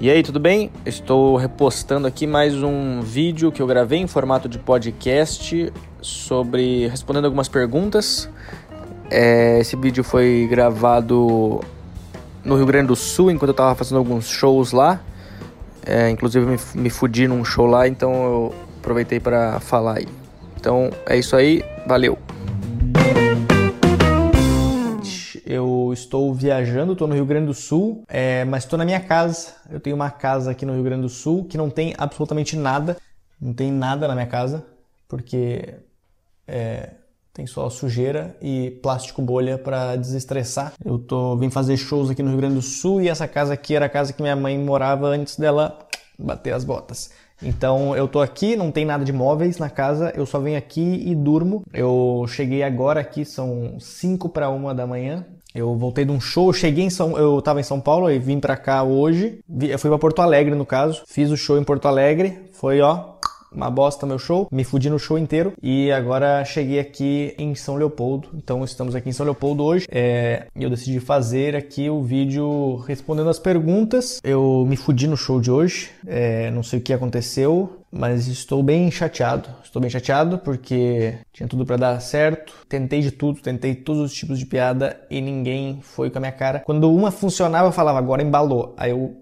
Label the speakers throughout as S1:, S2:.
S1: E aí, tudo bem? Estou repostando aqui mais um vídeo que eu gravei em formato de podcast sobre respondendo algumas perguntas. É, esse vídeo foi gravado no Rio Grande do Sul enquanto eu estava fazendo alguns shows lá. É, inclusive me, me fudi num show lá, então eu aproveitei para falar aí. Então é isso aí, valeu! Estou viajando, estou no Rio Grande do Sul, é, mas estou na minha casa. Eu tenho uma casa aqui no Rio Grande do Sul que não tem absolutamente nada, não tem nada na minha casa, porque é, tem só sujeira e plástico bolha para desestressar. Eu tô vim fazer shows aqui no Rio Grande do Sul e essa casa aqui era a casa que minha mãe morava antes dela bater as botas. Então eu tô aqui, não tem nada de móveis na casa, eu só venho aqui e durmo. Eu cheguei agora aqui, são 5 para uma da manhã. Eu voltei de um show, eu cheguei em São, eu tava em São Paulo e vim para cá hoje. Eu fui para Porto Alegre no caso, fiz o show em Porto Alegre, foi ó, uma bosta meu show, me fudi no show inteiro e agora cheguei aqui em São Leopoldo. Então estamos aqui em São Leopoldo hoje é, eu decidi fazer aqui o vídeo respondendo as perguntas. Eu me fudi no show de hoje, é, não sei o que aconteceu, mas estou bem chateado. Estou bem chateado porque tinha tudo para dar certo. Tentei de tudo, tentei todos os tipos de piada e ninguém foi com a minha cara. Quando uma funcionava, eu falava agora embalou. Aí eu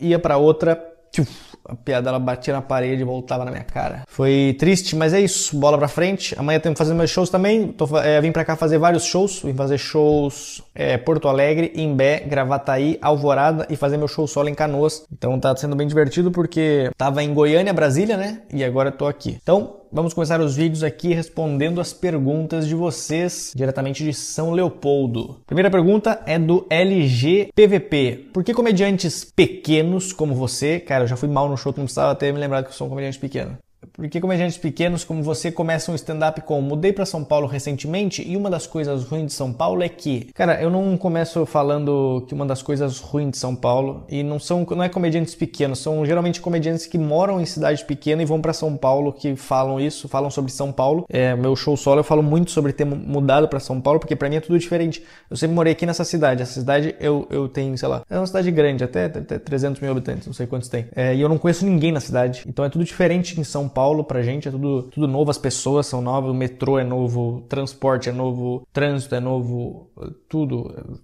S1: ia para outra, tchuf, a piada ela batia na parede e voltava na minha cara. Foi triste, mas é isso. Bola pra frente. Amanhã tenho que fazer meus shows também. Tô, é, vim pra cá fazer vários shows. Vim fazer shows é, Porto Alegre, Imbé, Gravataí, Alvorada e fazer meu show solo em Canoas. Então tá sendo bem divertido porque tava em Goiânia, Brasília, né? E agora tô aqui. Então, vamos começar os vídeos aqui respondendo as perguntas de vocês diretamente de São Leopoldo. Primeira pergunta é do LGPVP. Por que comediantes pequenos como você, cara, eu já fui mal no show, não precisava ter me lembrado que eu sou um comediante pequeno. Porque comediantes pequenos como você começam um stand-up com mudei para São Paulo recentemente e uma das coisas ruins de São Paulo é que, cara, eu não começo falando que uma das coisas ruins de São Paulo e não são não é comediantes pequenos, são geralmente comediantes que moram em cidade pequena e vão para São Paulo que falam isso, falam sobre São Paulo. É, meu show solo eu falo muito sobre ter mudado para São Paulo porque para mim é tudo diferente. Eu sempre morei aqui nessa cidade, essa cidade eu, eu tenho, sei lá, é uma cidade grande, até, até 300 mil habitantes, não sei quantos tem. É, e eu não conheço ninguém na cidade, então é tudo diferente em São Paulo Paulo pra gente é tudo, tudo novo, as pessoas são novas, o metrô é novo, o transporte é novo, trânsito é novo, tudo.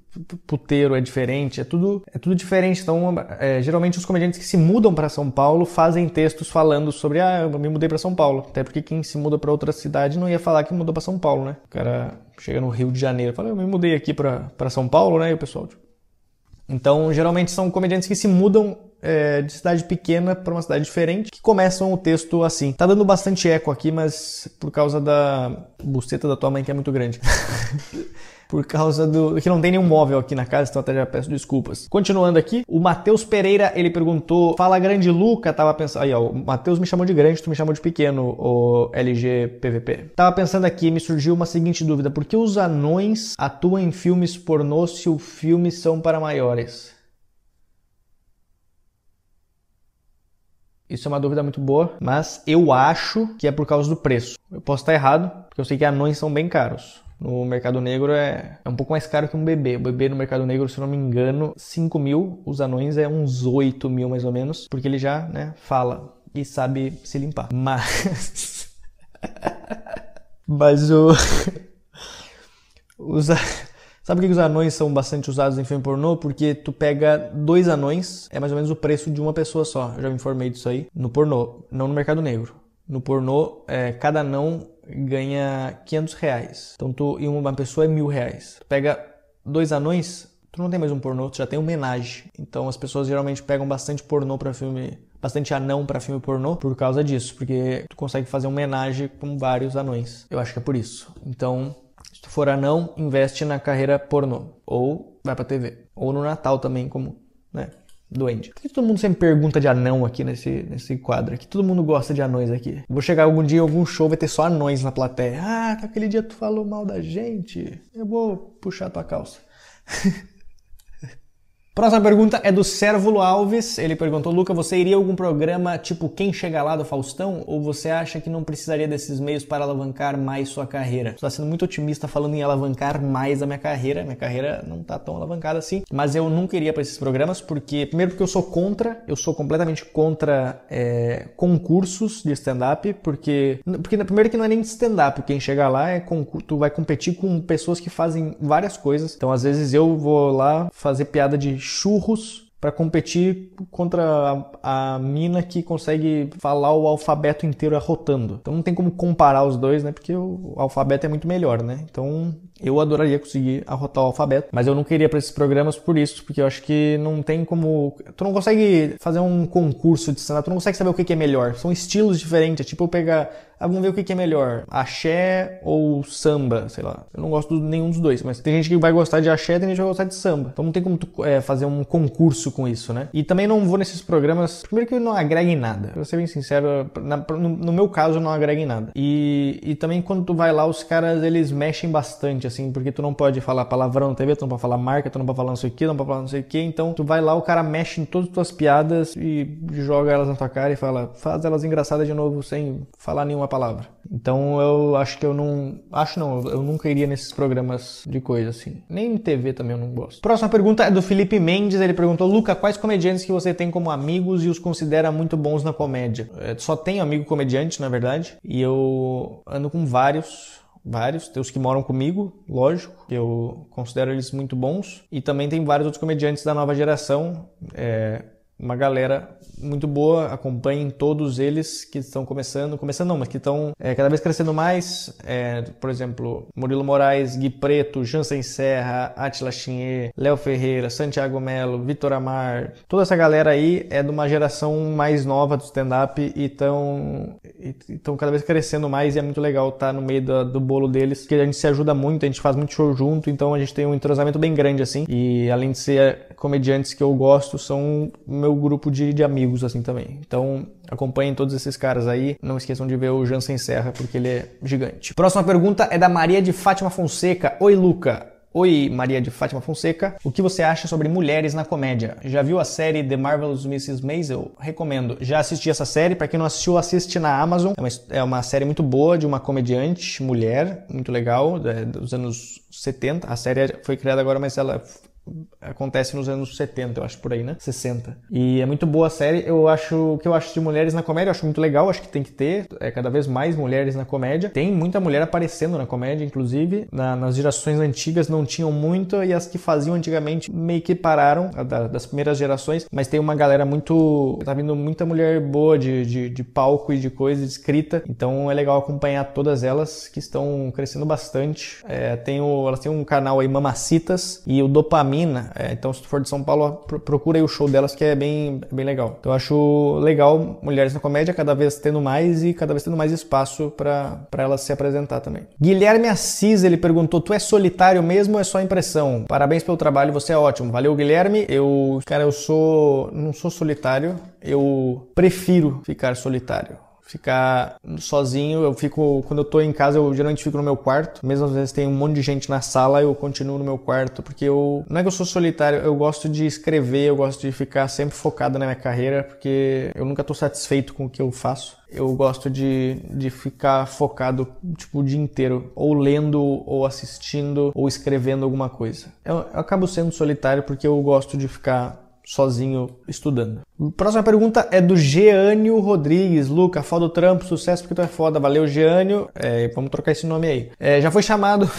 S1: Puteiro é diferente, é tudo, é tudo diferente. Então, é, geralmente os comediantes que se mudam para São Paulo fazem textos falando sobre, ah, eu me mudei para São Paulo. Até porque quem se muda para outra cidade não ia falar que mudou para São Paulo, né? O cara chega no Rio de Janeiro fala, eu me mudei aqui para São Paulo, né? E o pessoal, tipo... Então, geralmente são comediantes que se mudam é, de cidade pequena para uma cidade diferente, que começam o texto assim. Tá dando bastante eco aqui, mas por causa da buceta da tua mãe que é muito grande. por causa do que não tem nenhum móvel aqui na casa, então até já peço desculpas. Continuando aqui, o Matheus Pereira, ele perguntou: "Fala grande Luca, tava pensando, aí ó, o Matheus me chamou de grande, tu me chamou de pequeno, o LG PVP. Tava pensando aqui, me surgiu uma seguinte dúvida: por que os anões atuam em filmes pornô se os filmes são para maiores?" Isso é uma dúvida muito boa, mas eu acho que é por causa do preço. Eu posso estar errado, porque eu sei que anões são bem caros. No mercado negro é, é um pouco mais caro que um bebê. O bebê no mercado negro, se eu não me engano, 5 mil. Os anões é uns 8 mil mais ou menos, porque ele já né, fala e sabe se limpar. Mas. Mas o. Os. Sabe por que os anões são bastante usados em filme pornô? Porque tu pega dois anões, é mais ou menos o preço de uma pessoa só. Eu já me informei disso aí. No pornô, não no mercado negro. No pornô, é, cada anão ganha 500 reais. Então tu, e uma pessoa é mil reais. Tu pega dois anões, tu não tem mais um pornô, tu já tem um. Então as pessoas geralmente pegam bastante pornô para filme, bastante anão para filme pornô por causa disso, porque tu consegue fazer um homenagem com vários anões. Eu acho que é por isso. Então for anão, investe na carreira pornô. Ou vai pra TV. Ou no Natal também, como, né? Duende. Por que todo mundo sempre pergunta de anão aqui nesse, nesse quadro aqui? Todo mundo gosta de anões aqui. Vou chegar algum dia em algum show, vai ter só anões na plateia. Ah, aquele dia tu falou mal da gente. Eu vou puxar tua calça. Próxima pergunta é do Sérvulo Alves. Ele perguntou: Luca, você iria a algum programa tipo Quem Chega Lá do Faustão? Ou você acha que não precisaria desses meios para alavancar mais sua carreira? Está sendo muito otimista falando em alavancar mais a minha carreira. Minha carreira não está tão alavancada assim. Mas eu nunca iria para esses programas porque, primeiro, porque eu sou contra, eu sou completamente contra é, concursos de stand-up. Porque, porque, primeiro, que não é nem stand-up. Quem chega lá é tu vai competir com pessoas que fazem várias coisas. Então, às vezes, eu vou lá fazer piada de churros para competir contra a, a, mina que consegue falar o alfabeto inteiro arrotando. Então não tem como comparar os dois, né? Porque o alfabeto é muito melhor, né? Então eu adoraria conseguir arrotar o alfabeto, mas eu não queria para esses programas por isso, porque eu acho que não tem como. Tu não consegue fazer um concurso de stand tu não consegue saber o que é melhor. São estilos diferentes. É tipo eu pegar. Ah, vamos ver o que é melhor: axé ou samba, sei lá. Eu não gosto de nenhum dos dois, mas tem gente que vai gostar de axé, tem gente que vai gostar de samba. Então não tem como tu é, fazer um concurso com isso, né? E também não vou nesses programas. Primeiro que não agrega em nada. Pra ser bem sincero, na, no, no, meu caso não agrega em nada. E, e também quando tu vai lá, os caras eles mexem bastante assim, porque tu não pode falar palavrão na TV, tu não pode falar marca, tu não pode falar não sei o que, não pode falar não sei o que, então tu vai lá, o cara mexe em todas as tuas piadas e joga elas na tua cara e fala, faz elas engraçadas de novo sem falar nenhuma palavra. Então eu acho que eu não, acho não, eu nunca iria nesses programas de coisa assim. Nem em TV também eu não gosto. Próxima pergunta é do Felipe Mendes, ele perguntou, Luca, quais comediantes que você tem como amigos e os considera muito bons na comédia? Eu só tenho amigo comediante, na verdade, e eu ando com vários vários. Tem os que moram comigo, lógico, que eu considero eles muito bons. E também tem vários outros comediantes da nova geração. É, uma galera muito boa, acompanhem todos eles que estão começando, começando não, mas que estão é, cada vez crescendo mais, é, por exemplo, Murilo Moraes, Gui Preto, Jansen Serra, Atila Chinê, Léo Ferreira, Santiago Melo, Vitor Amar, toda essa galera aí é de uma geração mais nova do stand-up e estão estão cada vez crescendo mais e é muito legal estar no meio do, do bolo deles, porque a gente se ajuda muito, a gente faz muito show junto, então a gente tem um entrosamento bem grande assim, e além de ser comediantes que eu gosto, são meu grupo de, de amigos, assim, também. Então, acompanhem todos esses caras aí. Não esqueçam de ver o Jansen Serra, porque ele é gigante. Próxima pergunta é da Maria de Fátima Fonseca. Oi, Luca. Oi, Maria de Fátima Fonseca. O que você acha sobre mulheres na comédia? Já viu a série The Marvelous Mrs. Maisel? Recomendo. Já assisti essa série. Para quem não assistiu, assiste na Amazon. É uma, é uma, série muito boa de uma comediante mulher, muito legal, é, dos anos 70. A série foi criada agora, mas ela acontece nos anos 70, eu acho por aí, né? 60. E é muito boa a série. Eu acho o que eu acho de mulheres na comédia, eu acho muito legal, acho que tem que ter é, cada vez mais mulheres na comédia. Tem muita mulher aparecendo na comédia, inclusive. Na, nas gerações antigas não tinham muito e as que faziam antigamente meio que pararam da, das primeiras gerações, mas tem uma galera muito. tá vindo muita mulher boa de, de, de palco e de coisa de escrita. Então é legal acompanhar todas elas que estão crescendo bastante. É, tem o, elas têm um canal aí, Mamacitas, e o Dopamina Mina. É, então, se tu for de São Paulo, procura aí o show delas que é bem, bem legal. Então, eu acho legal Mulheres na Comédia cada vez tendo mais e cada vez tendo mais espaço para elas se apresentar também. Guilherme Assis, ele perguntou: Tu é solitário mesmo ou é só impressão? Parabéns pelo trabalho, você é ótimo. Valeu, Guilherme. Eu, cara, eu sou. Não sou solitário, eu prefiro ficar solitário ficar sozinho. Eu fico, quando eu tô em casa, eu geralmente fico no meu quarto. Mesmo às vezes tem um monte de gente na sala, eu continuo no meu quarto, porque eu não é que eu sou solitário, eu gosto de escrever, eu gosto de ficar sempre focado na minha carreira, porque eu nunca tô satisfeito com o que eu faço. Eu gosto de, de ficar focado tipo o dia inteiro, ou lendo, ou assistindo, ou escrevendo alguma coisa. Eu, eu acabo sendo solitário porque eu gosto de ficar sozinho estudando. Próxima pergunta é do Geânio Rodrigues. Luca, foda o trampo, sucesso porque tu é foda. Valeu, Geânio. É, vamos trocar esse nome aí. É, já foi chamado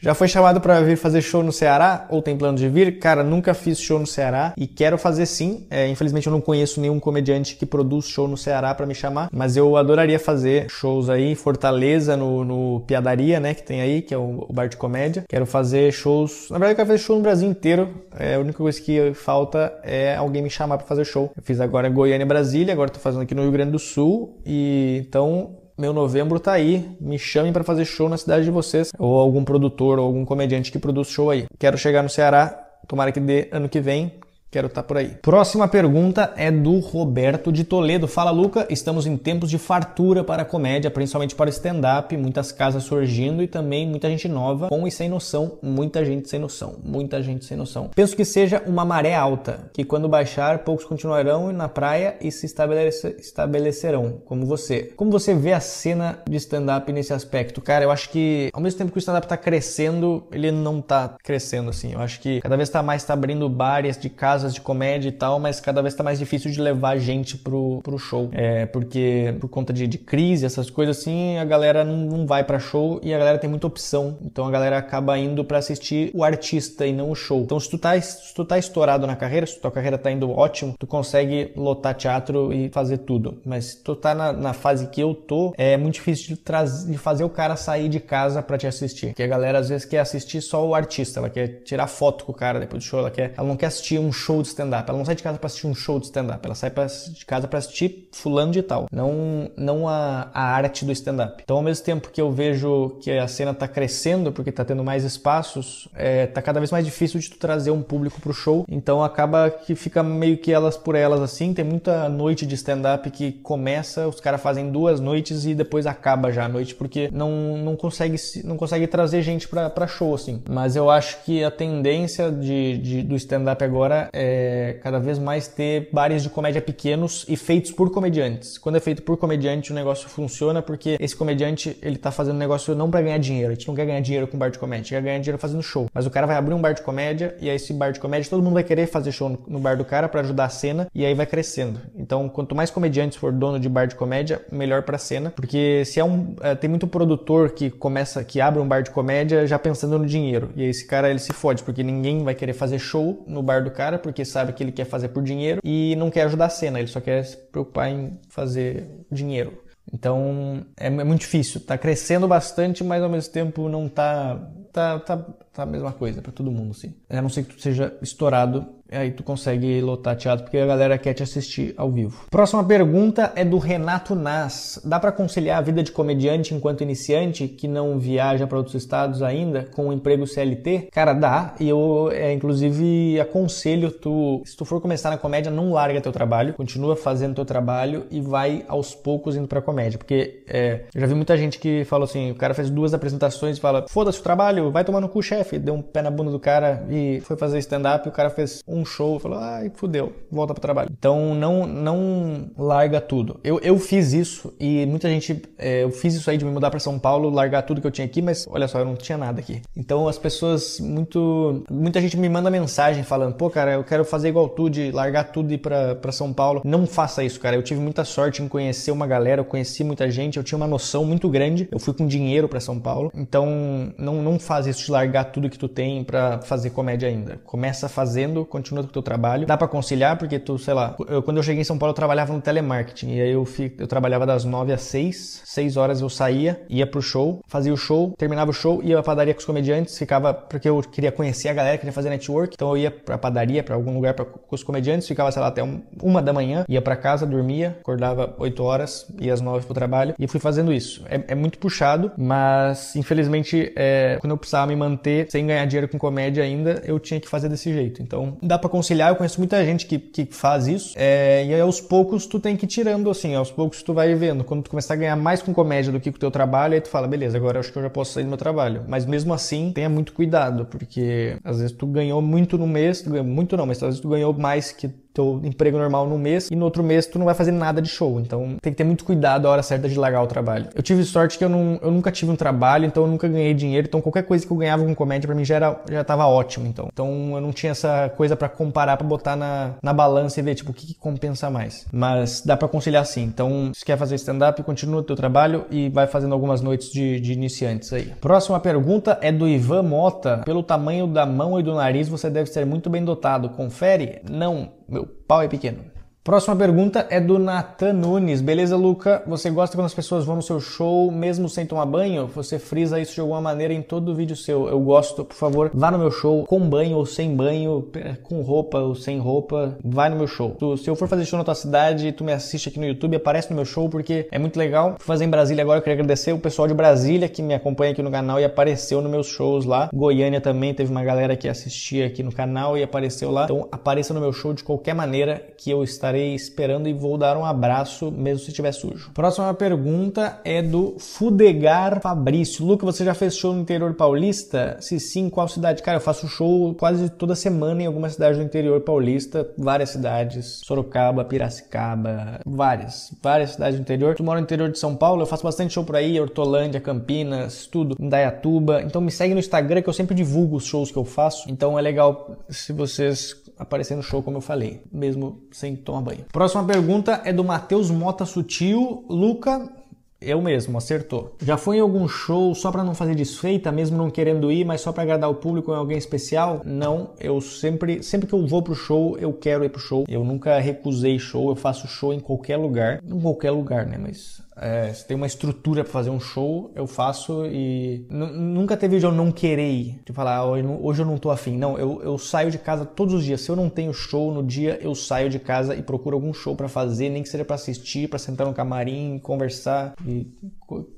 S1: Já foi chamado para vir fazer show no Ceará ou tem plano de vir? Cara, nunca fiz show no Ceará e quero fazer sim. É, infelizmente eu não conheço nenhum comediante que produz show no Ceará para me chamar, mas eu adoraria fazer shows aí em Fortaleza, no, no Piadaria, né, que tem aí, que é o, o bar de comédia. Quero fazer shows, na verdade eu quero fazer show no Brasil inteiro. É, a única coisa que falta é alguém me chamar para fazer show. Eu fiz agora Goiânia e Brasília, agora tô fazendo aqui no Rio Grande do Sul e então meu novembro tá aí. Me chamem para fazer show na cidade de vocês. Ou algum produtor ou algum comediante que produz show aí. Quero chegar no Ceará. Tomara que dê ano que vem. Quero estar tá por aí. Próxima pergunta é do Roberto de Toledo. Fala, Luca. Estamos em tempos de fartura para a comédia, principalmente para stand-up. Muitas casas surgindo e também muita gente nova, com e sem noção. Muita gente sem noção. Muita gente sem noção. Penso que seja uma maré alta, que quando baixar, poucos continuarão na praia e se estabelece, estabelecerão, como você. Como você vê a cena de stand-up nesse aspecto? Cara, eu acho que ao mesmo tempo que o stand-up está crescendo, ele não está crescendo assim. Eu acho que cada vez está mais tá abrindo bares de casas de comédia e tal, mas cada vez está mais difícil de levar gente pro, pro show. É, porque por conta de, de crise, essas coisas assim, a galera não, não vai para show e a galera tem muita opção. Então a galera acaba indo para assistir o artista e não o show. Então se tu tá, se tu tá estourado na carreira, se tua carreira tá indo ótimo, tu consegue lotar teatro e fazer tudo. Mas se tu tá na, na fase que eu tô, é muito difícil de, trazer, de fazer o cara sair de casa para te assistir. Porque a galera às vezes quer assistir só o artista, ela quer tirar foto com o cara depois do show, ela quer, ela não quer assistir um show de stand-up, ela não sai de casa para assistir um show de stand-up, ela sai pra, de casa para assistir fulano de tal, não, não a, a arte do stand-up. Então ao mesmo tempo que eu vejo que a cena tá crescendo, porque tá tendo mais espaços, é, tá cada vez mais difícil de tu trazer um público pro show, então acaba que fica meio que elas por elas assim, tem muita noite de stand-up que começa, os caras fazem duas noites e depois acaba já a noite, porque não, não consegue não consegue trazer gente para show assim. Mas eu acho que a tendência de, de do stand-up agora é cada vez mais ter bares de comédia pequenos e feitos por comediantes. Quando é feito por comediante, o negócio funciona porque esse comediante ele tá fazendo negócio não para ganhar dinheiro. A gente não quer ganhar dinheiro com bar de comédia, a gente quer ganhar dinheiro fazendo show. Mas o cara vai abrir um bar de comédia e aí esse bar de comédia todo mundo vai querer fazer show no bar do cara para ajudar a cena e aí vai crescendo. Então, quanto mais comediantes for dono de bar de comédia, melhor para a cena, porque se é um é, tem muito produtor que começa que abre um bar de comédia já pensando no dinheiro. E aí esse cara ele se fode, porque ninguém vai querer fazer show no bar do cara, porque sabe que ele quer fazer por dinheiro e não quer ajudar a cena, ele só quer se preocupar em fazer dinheiro. Então é, é muito difícil, tá crescendo bastante, mas ao mesmo tempo não tá tá, tá, tá a mesma coisa para todo mundo, sim. A não ser que tu seja estourado aí tu consegue lotar teatro porque a galera quer te assistir ao vivo. Próxima pergunta é do Renato Nas. Dá para conciliar a vida de comediante enquanto iniciante que não viaja para outros estados ainda com o um emprego CLT? Cara, dá. E eu, é, inclusive, aconselho tu, se tu for começar na comédia, não larga teu trabalho, continua fazendo teu trabalho e vai aos poucos indo pra comédia. Porque é, eu já vi muita gente que falou assim: o cara fez duas apresentações e fala, foda-se o trabalho, vai tomar no cu, chefe. Deu um pé na bunda do cara e foi fazer stand-up e o cara fez um um show, falou, ai, fudeu, volta pro trabalho. Então não não larga tudo. Eu, eu fiz isso e muita gente, é, eu fiz isso aí de me mudar para São Paulo, largar tudo que eu tinha aqui, mas olha só, eu não tinha nada aqui. Então as pessoas, muito, muita gente me manda mensagem falando, pô, cara, eu quero fazer igual tu, de largar tudo e ir pra, São Paulo. Não faça isso, cara. Eu tive muita sorte em conhecer uma galera, eu conheci muita gente, eu tinha uma noção muito grande. Eu fui com dinheiro para São Paulo. Então não, não faz isso de largar tudo que tu tem para fazer comédia ainda. Começa fazendo, continua continua com o teu trabalho. Dá para conciliar porque tu, sei lá, eu, quando eu cheguei em São Paulo eu trabalhava no telemarketing e aí eu, fico, eu trabalhava das 9 às 6, 6 horas eu saía, ia pro show, fazia o show, terminava o show, ia pra padaria com os comediantes, ficava porque eu queria conhecer a galera, queria fazer network, então eu ia pra padaria, para algum lugar pra, com os comediantes, ficava, sei lá, até um, uma da manhã, ia para casa, dormia, acordava 8 horas, ia às 9 pro trabalho e fui fazendo isso. É, é muito puxado, mas infelizmente é, quando eu precisava me manter sem ganhar dinheiro com comédia ainda, eu tinha que fazer desse jeito. Então dá para conciliar, eu conheço muita gente que, que faz isso, é, e aí aos poucos tu tem que ir tirando assim, aos poucos tu vai vendo. Quando tu começar a ganhar mais com comédia do que com o teu trabalho, aí tu fala, beleza, agora acho que eu já posso sair do meu trabalho. Mas mesmo assim, tenha muito cuidado, porque às vezes tu ganhou muito no mês, tu ganhou, muito não, mas às vezes tu ganhou mais que teu emprego normal no mês e no outro mês tu não vai fazer nada de show. Então tem que ter muito cuidado a hora certa de largar o trabalho. Eu tive sorte que eu, não, eu nunca tive um trabalho, então eu nunca ganhei dinheiro. Então qualquer coisa que eu ganhava com comédia para mim já, era, já tava ótimo. Então. então eu não tinha essa coisa para comparar, para botar na, na balança e ver tipo o que, que compensa mais. Mas dá para conciliar sim. Então se quer fazer stand-up, continua o teu trabalho e vai fazendo algumas noites de, de iniciantes aí. Próxima pergunta é do Ivan Mota. Pelo tamanho da mão e do nariz, você deve ser muito bem dotado. Confere? Não meu pau é pequeno. Próxima pergunta é do Nathan Nunes. Beleza, Luca? Você gosta quando as pessoas vão no seu show mesmo sem tomar banho? Você frisa isso de alguma maneira em todo vídeo seu. Eu gosto, por favor, vá no meu show com banho ou sem banho, com roupa ou sem roupa. Vai no meu show. Se eu for fazer show na tua cidade, tu me assiste aqui no YouTube, aparece no meu show porque é muito legal. Fui fazer em Brasília agora, eu queria agradecer o pessoal de Brasília que me acompanha aqui no canal e apareceu nos meus shows lá. Goiânia também teve uma galera que assistia aqui no canal e apareceu lá. Então apareça no meu show de qualquer maneira que eu estarei estarei esperando e vou dar um abraço mesmo se estiver sujo. Próxima pergunta é do Fudegar Fabrício. Luca, você já fez show no interior paulista? Se sim, qual cidade? Cara, eu faço show quase toda semana em alguma cidade do interior paulista, várias cidades, Sorocaba, Piracicaba, várias, várias cidades do interior. Tu mora no interior de São Paulo, eu faço bastante show por aí, Hortolândia, Campinas, tudo, Indaiatuba. Então me segue no Instagram que eu sempre divulgo os shows que eu faço. Então é legal se vocês aparecer no show, como eu falei, mesmo sem tomar banho. Próxima pergunta é do Matheus Mota Sutil. Luca, eu mesmo, acertou. Já foi em algum show só para não fazer desfeita, mesmo não querendo ir, mas só para agradar o público em alguém especial? Não, eu sempre, sempre que eu vou pro show, eu quero ir pro show. Eu nunca recusei show, eu faço show em qualquer lugar. Em qualquer lugar, né? Mas é, se tem uma estrutura para fazer um show, eu faço e nunca teve de eu não querer ir. De falar, ah, hoje eu não tô afim. Não, eu, eu saio de casa todos os dias. Se eu não tenho show no dia, eu saio de casa e procuro algum show para fazer, nem que seja para assistir, para sentar no camarim, conversar e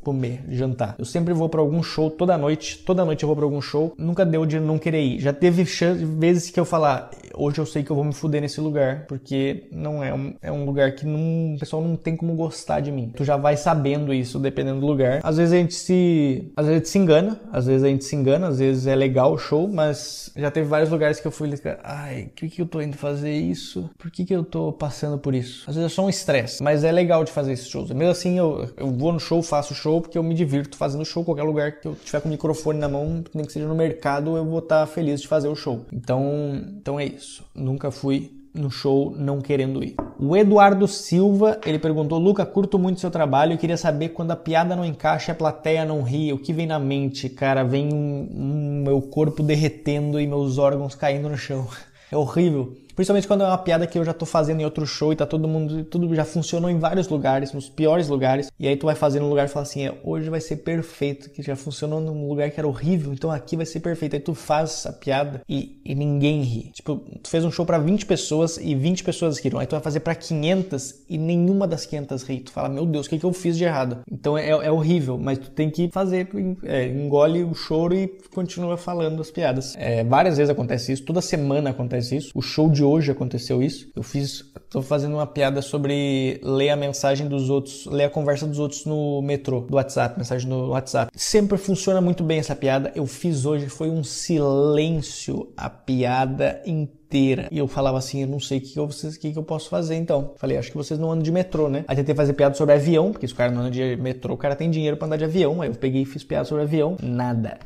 S1: comer, jantar. Eu sempre vou para algum show toda noite, toda noite eu vou para algum show. Nunca deu de não querer ir. Já teve vezes que eu falar, hoje eu sei que eu vou me fuder nesse lugar, porque não é um, é um lugar que não, o pessoal não tem como gostar de mim. Tu já vai sabendo isso dependendo do lugar. Às vezes a gente se, às vezes a gente se engana, às vezes a gente se engana, às vezes é legal o show, mas já teve vários lugares que eu fui, ai, por que, que eu tô indo fazer isso? Por que, que eu tô passando por isso? Às vezes é só um estresse, mas é legal de fazer esses shows. Mesmo assim, eu, eu vou no show, faço show porque eu me divirto fazendo show. Qualquer lugar que eu tiver com o microfone na mão, nem que seja no mercado, eu vou estar tá feliz de fazer o show. Então, então é isso. Nunca fui no show não querendo ir. O Eduardo Silva, ele perguntou: Luca, curto muito seu trabalho e queria saber quando a piada não encaixa e a plateia não ri, o que vem na mente, cara? Vem um, um, meu corpo derretendo e meus órgãos caindo no chão. É horrível. Principalmente quando é uma piada que eu já tô fazendo em outro show e tá todo mundo, tudo já funcionou em vários lugares, nos piores lugares. E aí tu vai fazer num lugar e fala assim, é, hoje vai ser perfeito, que já funcionou num lugar que era horrível, então aqui vai ser perfeito. Aí tu faz a piada e, e ninguém ri. Tipo, tu fez um show para 20 pessoas e 20 pessoas riram. Aí tu vai fazer para 500 e nenhuma das 500 ri. Tu fala, meu Deus, o que, que eu fiz de errado? Então é, é horrível, mas tu tem que fazer, é, engole o choro e continua falando as piadas. É, várias vezes acontece isso, toda semana acontece isso. O show de hoje aconteceu isso. Eu fiz, tô fazendo uma piada sobre ler a mensagem dos outros, ler a conversa dos outros no metrô, do WhatsApp, mensagem no WhatsApp. Sempre funciona muito bem essa piada. Eu fiz hoje, foi um silêncio a piada inteira. E eu falava assim, eu não sei o que, eu, que, que eu posso fazer então. Falei, acho que vocês não andam de metrô, né? Aí tentei fazer piada sobre avião, porque se o cara não anda de metrô, o cara tem dinheiro para andar de avião. Aí eu peguei e fiz piada sobre avião. Nada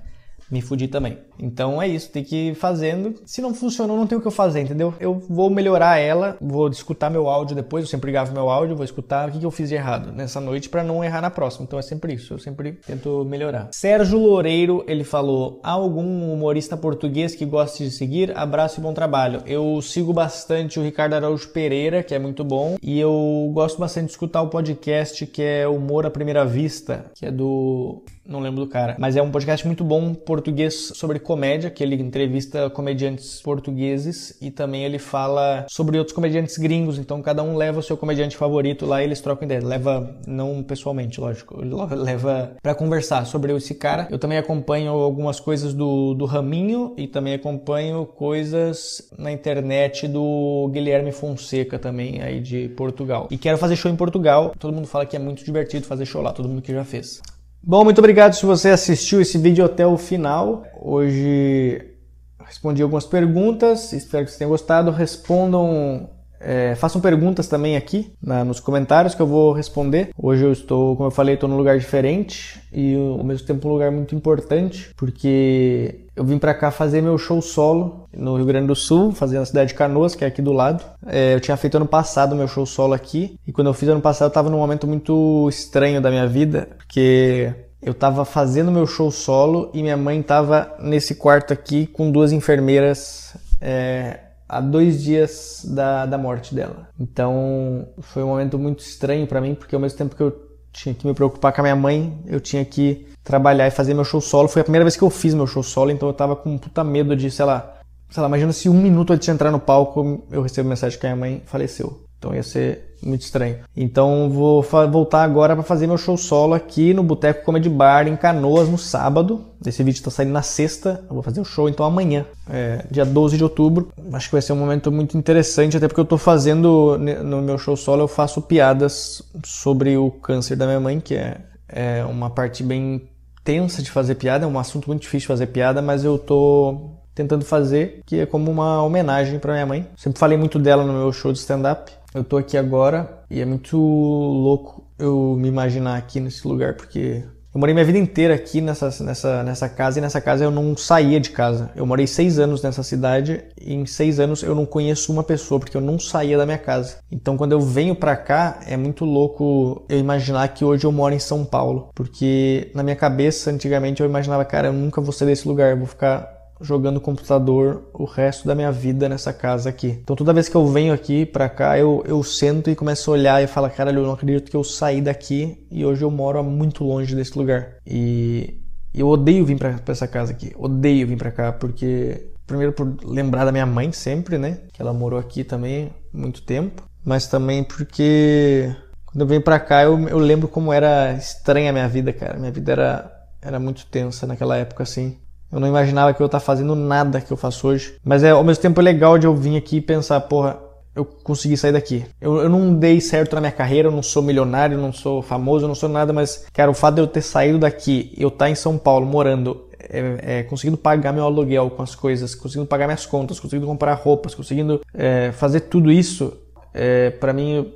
S1: me fudi também. Então é isso, tem que ir fazendo. Se não funcionou, não tem o que eu fazer, entendeu? Eu vou melhorar ela, vou escutar meu áudio depois, eu sempre gravo meu áudio, vou escutar o que, eu fiz de errado nessa noite para não errar na próxima. Então é sempre isso, eu sempre tento melhorar. Sérgio Loureiro, ele falou: há algum humorista português que goste de seguir? Abraço e bom trabalho. Eu sigo bastante o Ricardo Araújo Pereira, que é muito bom, e eu gosto bastante de escutar o podcast que é Humor à Primeira Vista, que é do não lembro do cara. Mas é um podcast muito bom português sobre comédia, que ele entrevista comediantes portugueses e também ele fala sobre outros comediantes gringos. Então cada um leva o seu comediante favorito lá e eles trocam ideia. Leva, não pessoalmente, lógico, leva para conversar sobre esse cara. Eu também acompanho algumas coisas do, do Raminho e também acompanho coisas na internet do Guilherme Fonseca também, aí de Portugal. E quero fazer show em Portugal. Todo mundo fala que é muito divertido fazer show lá, todo mundo que já fez. Bom, muito obrigado se você assistiu esse vídeo até o final. Hoje respondi algumas perguntas, espero que vocês tenham gostado. Respondam, é, façam perguntas também aqui na, nos comentários que eu vou responder. Hoje eu estou, como eu falei, estou num lugar diferente e ao mesmo tempo um lugar muito importante, porque eu vim para cá fazer meu show solo no Rio Grande do Sul, fazer na cidade de Canoas, que é aqui do lado. É, eu tinha feito ano passado meu show solo aqui, e quando eu fiz ano passado eu tava num momento muito estranho da minha vida, porque eu tava fazendo meu show solo e minha mãe tava nesse quarto aqui com duas enfermeiras é, a dois dias da, da morte dela. Então foi um momento muito estranho para mim, porque ao mesmo tempo que eu tinha que me preocupar com a minha mãe, eu tinha que trabalhar e fazer meu show solo. Foi a primeira vez que eu fiz meu show solo, então eu tava com um puta medo de, sei lá, sei lá, imagina se um minuto antes de entrar no palco eu recebo mensagem que a minha mãe faleceu. Então ia ser muito estranho. Então vou voltar agora para fazer meu show solo aqui no Boteco Comedy Bar em Canoas no sábado. Esse vídeo está saindo na sexta. Eu vou fazer o show então amanhã, é, dia 12 de outubro. Acho que vai ser um momento muito interessante, até porque eu estou fazendo no meu show solo eu faço piadas sobre o câncer da minha mãe, que é, é uma parte bem tensa de fazer piada, é um assunto muito difícil de fazer piada, mas eu tô tentando fazer, que é como uma homenagem para minha mãe. Sempre falei muito dela no meu show de stand-up. Eu tô aqui agora e é muito louco eu me imaginar aqui nesse lugar, porque eu morei minha vida inteira aqui nessa, nessa, nessa casa e nessa casa eu não saía de casa. Eu morei seis anos nessa cidade e em seis anos eu não conheço uma pessoa porque eu não saía da minha casa. Então quando eu venho pra cá é muito louco eu imaginar que hoje eu moro em São Paulo. Porque na minha cabeça antigamente eu imaginava, cara, eu nunca vou sair desse lugar, eu vou ficar jogando computador o resto da minha vida nessa casa aqui. Então toda vez que eu venho aqui pra cá, eu, eu sento e começo a olhar e falo, caralho, eu não acredito que eu saí daqui e hoje eu moro muito longe desse lugar. E eu odeio vir pra essa casa aqui, odeio vir pra cá, porque primeiro por lembrar da minha mãe sempre, né? Que ela morou aqui também muito tempo, mas também porque quando eu venho pra cá eu, eu lembro como era estranha a minha vida, cara. Minha vida era, era muito tensa naquela época assim. Eu não imaginava que eu estar fazendo nada que eu faço hoje. Mas é ao mesmo tempo é legal de eu vir aqui e pensar, porra, eu consegui sair daqui. Eu, eu não dei certo na minha carreira, eu não sou milionário, eu não sou famoso, eu não sou nada, mas, cara, o fato de eu ter saído daqui, eu estar em São Paulo morando, é, é, conseguindo pagar meu aluguel com as coisas, conseguindo pagar minhas contas, conseguindo comprar roupas, conseguindo é, fazer tudo isso, é, para mim,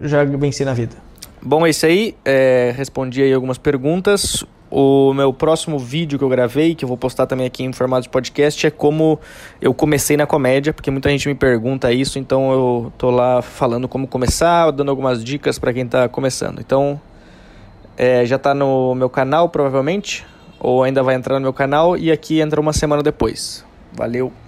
S1: já venci na vida.
S2: Bom, é isso aí. É, respondi aí algumas perguntas. O meu próximo vídeo que eu gravei, que eu vou postar também aqui em formato de podcast, é como eu comecei na comédia, porque muita gente me pergunta isso, então eu tô lá falando como começar, dando algumas dicas para quem tá começando. Então, é, já tá no meu canal, provavelmente, ou ainda vai entrar no meu canal, e aqui entra uma semana depois. Valeu!